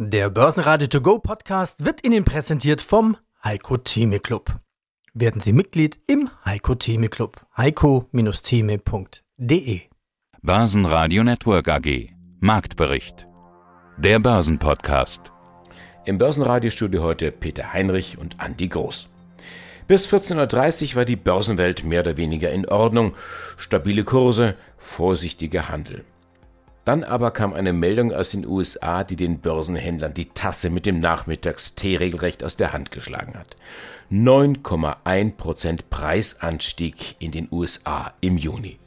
Der Börsenradio To Go Podcast wird Ihnen präsentiert vom Heiko Theme Club. Werden Sie Mitglied im Heiko Theme Club. heiko-theme.de Börsenradio Network AG Marktbericht Der Börsenpodcast Im Börsenradiostudio heute Peter Heinrich und Andi Groß. Bis 14.30 Uhr war die Börsenwelt mehr oder weniger in Ordnung. Stabile Kurse, vorsichtiger Handel. Dann aber kam eine Meldung aus den USA, die den Börsenhändlern die Tasse mit dem Nachmittagstee regelrecht aus der Hand geschlagen hat. 9,1% Preisanstieg in den USA im Juni.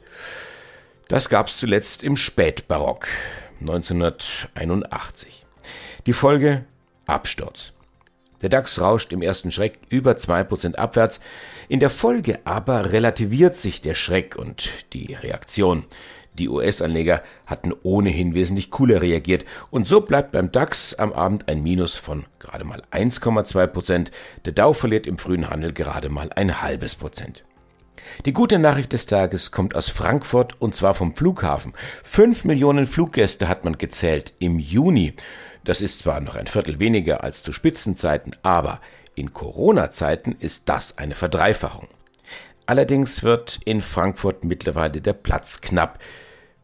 Das gab es zuletzt im Spätbarock 1981. Die Folge Absturz. Der DAX rauscht im ersten Schreck über 2% abwärts, in der Folge aber relativiert sich der Schreck und die Reaktion. Die US-Anleger hatten ohnehin wesentlich cooler reagiert und so bleibt beim DAX am Abend ein Minus von gerade mal 1,2 Prozent. Der Dow verliert im frühen Handel gerade mal ein halbes Prozent. Die gute Nachricht des Tages kommt aus Frankfurt und zwar vom Flughafen. Fünf Millionen Fluggäste hat man gezählt im Juni. Das ist zwar noch ein Viertel weniger als zu Spitzenzeiten, aber in Corona-Zeiten ist das eine Verdreifachung. Allerdings wird in Frankfurt mittlerweile der Platz knapp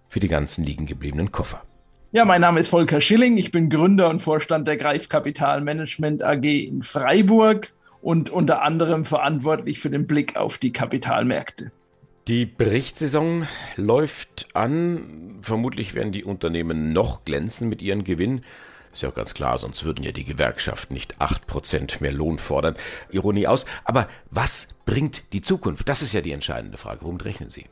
für die ganzen liegen gebliebenen Koffer. Ja, mein Name ist Volker Schilling. Ich bin Gründer und Vorstand der Greif Kapital Management AG in Freiburg und unter anderem verantwortlich für den Blick auf die Kapitalmärkte. Die Berichtssaison läuft an. Vermutlich werden die Unternehmen noch glänzen mit ihren Gewinn. Ist ja auch ganz klar, sonst würden ja die Gewerkschaften nicht 8% mehr Lohn fordern. Ironie aus. Aber was bringt die Zukunft? Das ist ja die entscheidende Frage. Womit rechnen Sie?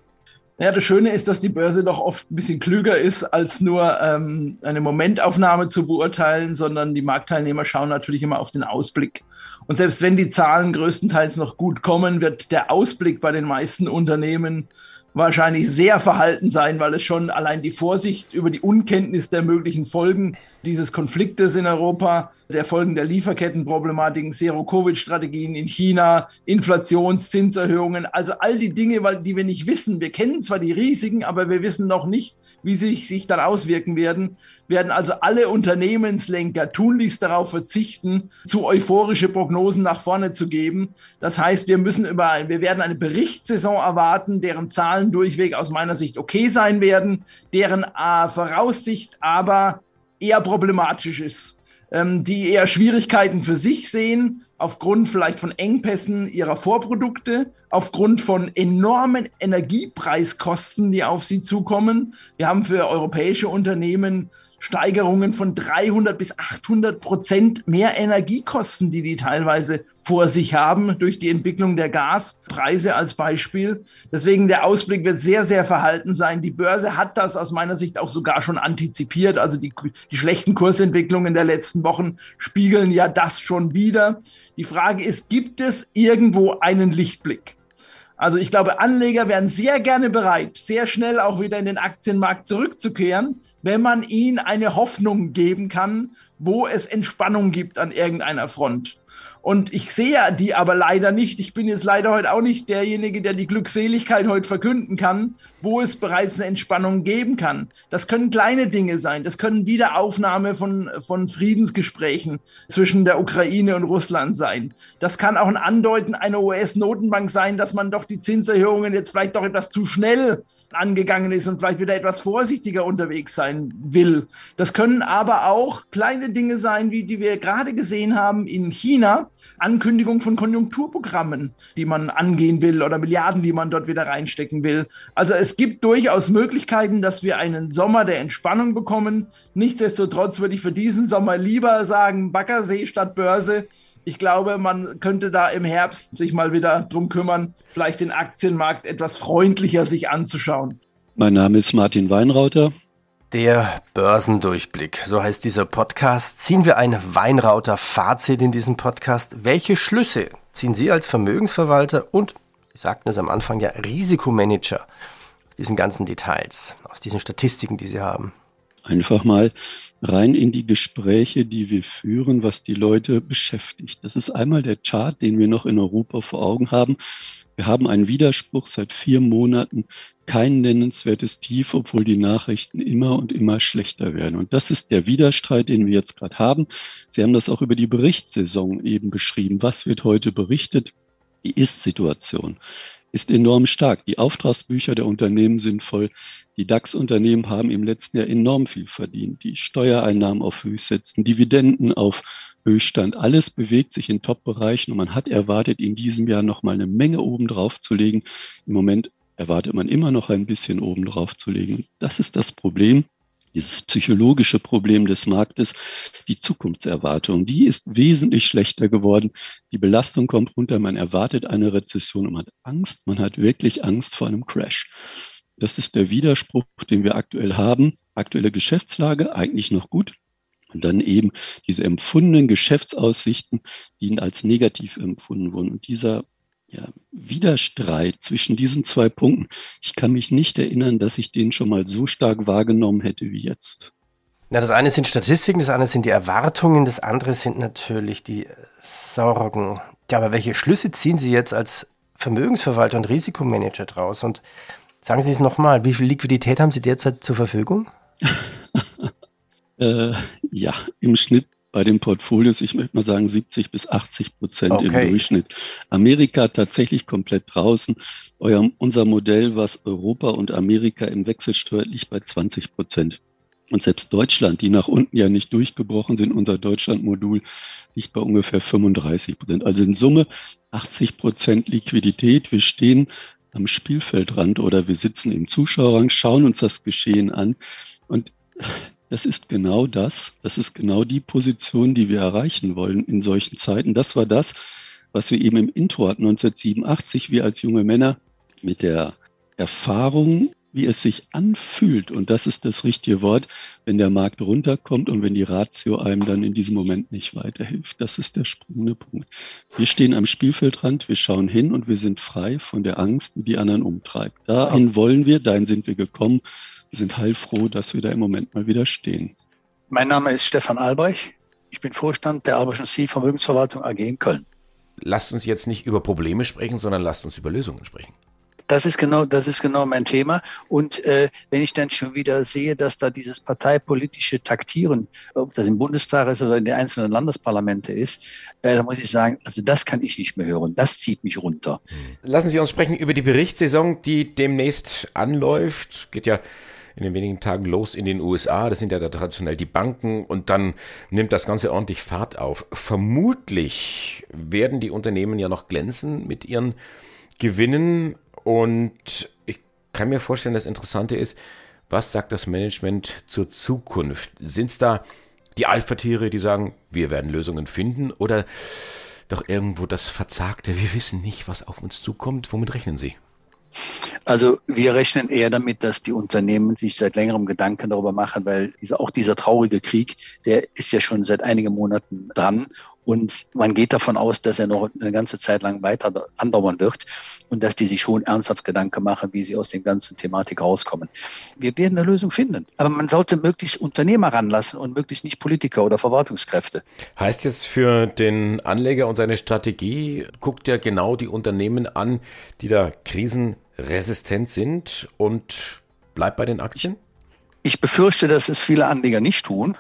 Ja, das Schöne ist, dass die Börse doch oft ein bisschen klüger ist, als nur ähm, eine Momentaufnahme zu beurteilen, sondern die Marktteilnehmer schauen natürlich immer auf den Ausblick. Und selbst wenn die Zahlen größtenteils noch gut kommen, wird der Ausblick bei den meisten Unternehmen wahrscheinlich sehr verhalten sein, weil es schon allein die Vorsicht über die Unkenntnis der möglichen Folgen dieses Konfliktes in Europa, der Folgen der Lieferkettenproblematiken, Zero-Covid-Strategien in China, Inflations-, Zinserhöhungen, also all die Dinge, weil die wir nicht wissen. Wir kennen zwar die Risiken, aber wir wissen noch nicht, wie sie sich dann auswirken werden, werden also alle Unternehmenslenker tunlichst darauf verzichten, zu euphorische Prognosen nach vorne zu geben. Das heißt, wir müssen über, wir werden eine Berichtssaison erwarten, deren Zahlen durchweg aus meiner Sicht okay sein werden, deren äh, Voraussicht aber eher problematisch ist, ähm, die eher Schwierigkeiten für sich sehen, aufgrund vielleicht von Engpässen ihrer Vorprodukte, aufgrund von enormen Energiepreiskosten, die auf sie zukommen. Wir haben für europäische Unternehmen Steigerungen von 300 bis 800 Prozent mehr Energiekosten, die die teilweise vor sich haben durch die Entwicklung der Gaspreise als Beispiel. Deswegen der Ausblick wird sehr, sehr verhalten sein. Die Börse hat das aus meiner Sicht auch sogar schon antizipiert. Also die, die schlechten Kursentwicklungen der letzten Wochen spiegeln ja das schon wieder. Die Frage ist, gibt es irgendwo einen Lichtblick? Also ich glaube, Anleger wären sehr gerne bereit, sehr schnell auch wieder in den Aktienmarkt zurückzukehren wenn man ihnen eine Hoffnung geben kann, wo es Entspannung gibt an irgendeiner Front. Und ich sehe die aber leider nicht. Ich bin jetzt leider heute auch nicht derjenige, der die Glückseligkeit heute verkünden kann, wo es bereits eine Entspannung geben kann. Das können kleine Dinge sein. Das können Wiederaufnahme von, von Friedensgesprächen zwischen der Ukraine und Russland sein. Das kann auch ein Andeuten einer US-Notenbank sein, dass man doch die Zinserhöhungen jetzt vielleicht doch etwas zu schnell angegangen ist und vielleicht wieder etwas vorsichtiger unterwegs sein will. Das können aber auch kleine Dinge sein, wie die wir gerade gesehen haben in China. Ankündigung von Konjunkturprogrammen, die man angehen will oder Milliarden, die man dort wieder reinstecken will. Also es gibt durchaus Möglichkeiten, dass wir einen Sommer der Entspannung bekommen. Nichtsdestotrotz würde ich für diesen Sommer lieber sagen, Baggersee statt Börse ich glaube, man könnte da im Herbst sich mal wieder drum kümmern, vielleicht den Aktienmarkt etwas freundlicher sich anzuschauen. Mein Name ist Martin Weinrauter. Der Börsendurchblick, so heißt dieser Podcast. Ziehen wir ein Weinrauter-Fazit in diesem Podcast. Welche Schlüsse ziehen Sie als Vermögensverwalter und, Sie sagten es am Anfang ja, Risikomanager aus diesen ganzen Details, aus diesen Statistiken, die Sie haben? Einfach mal rein in die Gespräche, die wir führen, was die Leute beschäftigt. Das ist einmal der Chart, den wir noch in Europa vor Augen haben. Wir haben einen Widerspruch seit vier Monaten, kein nennenswertes Tief, obwohl die Nachrichten immer und immer schlechter werden. Und das ist der Widerstreit, den wir jetzt gerade haben. Sie haben das auch über die Berichtssaison eben beschrieben. Was wird heute berichtet? Die Ist-Situation ist enorm stark. Die Auftragsbücher der Unternehmen sind voll. Die DAX-Unternehmen haben im letzten Jahr enorm viel verdient. Die Steuereinnahmen auf Höchstsätzen, Dividenden auf Höchststand. Alles bewegt sich in Top-Bereichen und man hat erwartet, in diesem Jahr noch mal eine Menge oben drauf zu legen. Im Moment erwartet man immer noch ein bisschen oben drauf zu legen. Das ist das Problem dieses psychologische Problem des Marktes, die Zukunftserwartung, die ist wesentlich schlechter geworden. Die Belastung kommt runter, man erwartet eine Rezession und man hat Angst, man hat wirklich Angst vor einem Crash. Das ist der Widerspruch, den wir aktuell haben. Aktuelle Geschäftslage eigentlich noch gut. Und dann eben diese empfundenen Geschäftsaussichten, die als negativ empfunden wurden. Und dieser ja, Widerstreit zwischen diesen zwei Punkten. Ich kann mich nicht erinnern, dass ich den schon mal so stark wahrgenommen hätte wie jetzt. Na, das eine sind Statistiken, das andere sind die Erwartungen, das andere sind natürlich die Sorgen. Ja, aber welche Schlüsse ziehen Sie jetzt als Vermögensverwalter und Risikomanager draus? Und sagen Sie es nochmal, wie viel Liquidität haben Sie derzeit zur Verfügung? äh, ja, im Schnitt bei den Portfolios, ich möchte mal sagen 70 bis 80 Prozent okay. im Durchschnitt. Amerika tatsächlich komplett draußen. Euer, unser Modell, was Europa und Amerika im Wechsel steuert, liegt bei 20 Prozent. Und selbst Deutschland, die nach unten ja nicht durchgebrochen sind, unser Deutschland-Modul liegt bei ungefähr 35 Prozent. Also in Summe 80 Prozent Liquidität. Wir stehen am Spielfeldrand oder wir sitzen im Zuschauerrang, schauen uns das Geschehen an. Und das ist genau das. Das ist genau die Position, die wir erreichen wollen in solchen Zeiten. Das war das, was wir eben im Intro hatten 1987, wir als junge Männer mit der Erfahrung, wie es sich anfühlt. Und das ist das richtige Wort, wenn der Markt runterkommt und wenn die Ratio einem dann in diesem Moment nicht weiterhilft. Das ist der springende Punkt. Wir stehen am Spielfeldrand, wir schauen hin und wir sind frei von der Angst, die die anderen umtreibt. Dahin wollen wir, dahin sind wir gekommen sind heilfroh, dass wir da im Moment mal wieder stehen. Mein Name ist Stefan Albrecht. Ich bin Vorstand der Alberschen Sie Vermögensverwaltung AG in Köln. Lasst uns jetzt nicht über Probleme sprechen, sondern lasst uns über Lösungen sprechen. Das ist genau, das ist genau mein Thema. Und äh, wenn ich dann schon wieder sehe, dass da dieses parteipolitische Taktieren, ob das im Bundestag ist oder in den einzelnen Landesparlamente ist, äh, da muss ich sagen, also das kann ich nicht mehr hören. Das zieht mich runter. Lassen Sie uns sprechen über die Berichtssaison, die demnächst anläuft. Geht ja in den wenigen Tagen los in den USA. Das sind ja da traditionell die Banken und dann nimmt das Ganze ordentlich Fahrt auf. Vermutlich werden die Unternehmen ja noch glänzen mit ihren Gewinnen und ich kann mir vorstellen, das Interessante ist, was sagt das Management zur Zukunft? Sind es da die Alpha-Tiere, die sagen, wir werden Lösungen finden oder doch irgendwo das Verzagte, wir wissen nicht, was auf uns zukommt. Womit rechnen Sie? Also wir rechnen eher damit, dass die Unternehmen sich seit längerem Gedanken darüber machen, weil auch dieser traurige Krieg, der ist ja schon seit einigen Monaten dran und man geht davon aus, dass er noch eine ganze Zeit lang weiter andauern wird und dass die sich schon ernsthaft Gedanken machen, wie sie aus der ganzen Thematik rauskommen. Wir werden eine Lösung finden. Aber man sollte möglichst Unternehmer ranlassen und möglichst nicht Politiker oder Verwaltungskräfte. Heißt jetzt für den Anleger und seine Strategie, guckt er genau die Unternehmen an, die da krisenresistent sind und bleibt bei den Aktien? Ich befürchte, dass es viele Anleger nicht tun.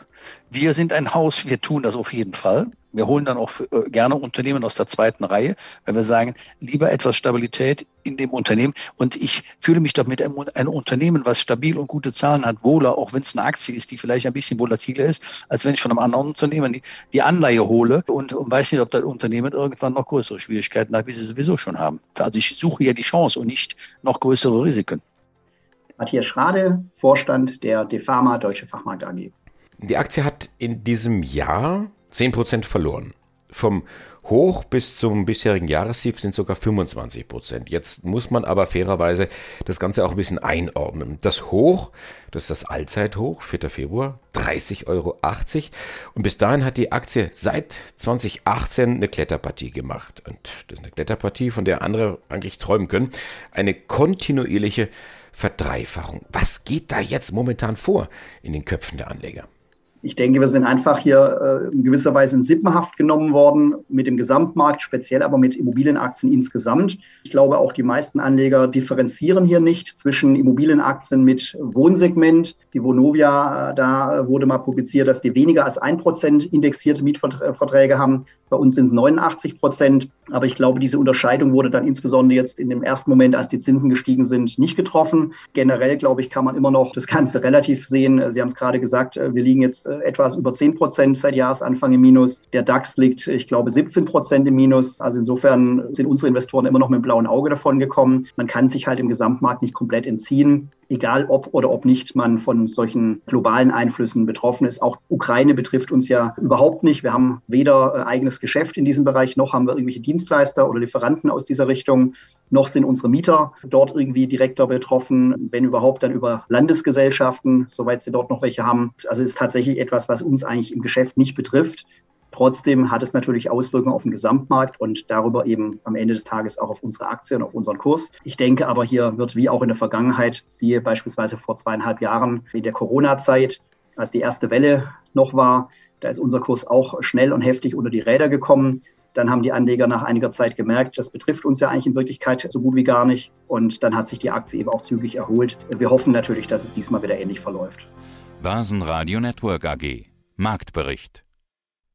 Wir sind ein Haus, wir tun das auf jeden Fall. Wir holen dann auch für, äh, gerne Unternehmen aus der zweiten Reihe, weil wir sagen, lieber etwas Stabilität in dem Unternehmen. Und ich fühle mich doch mit einem, einem Unternehmen, was stabil und gute Zahlen hat, wohler, auch wenn es eine Aktie ist, die vielleicht ein bisschen volatiler ist, als wenn ich von einem anderen Unternehmen die, die Anleihe hole und, und weiß nicht, ob das Unternehmen irgendwann noch größere Schwierigkeiten hat, wie sie sowieso schon haben. Also ich suche ja die Chance und nicht noch größere Risiken. Matthias Schrade, Vorstand der DeFarma Deutsche Fachmarkt AG. Die Aktie hat in diesem Jahr 10% verloren. Vom Hoch bis zum bisherigen Jahrestief sind sogar 25 Prozent. Jetzt muss man aber fairerweise das Ganze auch ein bisschen einordnen. Das Hoch, das ist das Allzeithoch, 4. Februar, 30,80 Euro. Und bis dahin hat die Aktie seit 2018 eine Kletterpartie gemacht. Und das ist eine Kletterpartie, von der andere eigentlich träumen können. Eine kontinuierliche Verdreifachung. Was geht da jetzt momentan vor in den Köpfen der Anleger? Ich denke, wir sind einfach hier äh, in gewisser Weise in Sippenhaft genommen worden mit dem Gesamtmarkt, speziell aber mit Immobilienaktien insgesamt. Ich glaube, auch die meisten Anleger differenzieren hier nicht zwischen Immobilienaktien mit Wohnsegment. Die Vonovia, äh, da wurde mal publiziert, dass die weniger als ein Prozent indexierte Mietverträge haben. Bei uns sind es 89 Prozent. Aber ich glaube, diese Unterscheidung wurde dann insbesondere jetzt in dem ersten Moment, als die Zinsen gestiegen sind, nicht getroffen. Generell, glaube ich, kann man immer noch das Ganze relativ sehen. Sie haben es gerade gesagt, äh, wir liegen jetzt etwas über 10 Prozent seit Jahresanfang im Minus. Der DAX liegt, ich glaube, 17 Prozent im Minus. Also insofern sind unsere Investoren immer noch mit dem blauen Auge davon gekommen. Man kann sich halt im Gesamtmarkt nicht komplett entziehen egal ob oder ob nicht man von solchen globalen Einflüssen betroffen ist. Auch Ukraine betrifft uns ja überhaupt nicht. Wir haben weder äh, eigenes Geschäft in diesem Bereich, noch haben wir irgendwelche Dienstleister oder Lieferanten aus dieser Richtung, noch sind unsere Mieter dort irgendwie direkter betroffen, wenn überhaupt dann über Landesgesellschaften, soweit sie dort noch welche haben. Also es ist tatsächlich etwas, was uns eigentlich im Geschäft nicht betrifft. Trotzdem hat es natürlich Auswirkungen auf den Gesamtmarkt und darüber eben am Ende des Tages auch auf unsere Aktien, auf unseren Kurs. Ich denke aber, hier wird wie auch in der Vergangenheit, siehe beispielsweise vor zweieinhalb Jahren in der Corona-Zeit, als die erste Welle noch war, da ist unser Kurs auch schnell und heftig unter die Räder gekommen. Dann haben die Anleger nach einiger Zeit gemerkt, das betrifft uns ja eigentlich in Wirklichkeit so gut wie gar nicht. Und dann hat sich die Aktie eben auch zügig erholt. Wir hoffen natürlich, dass es diesmal wieder ähnlich verläuft. Basen Network AG Marktbericht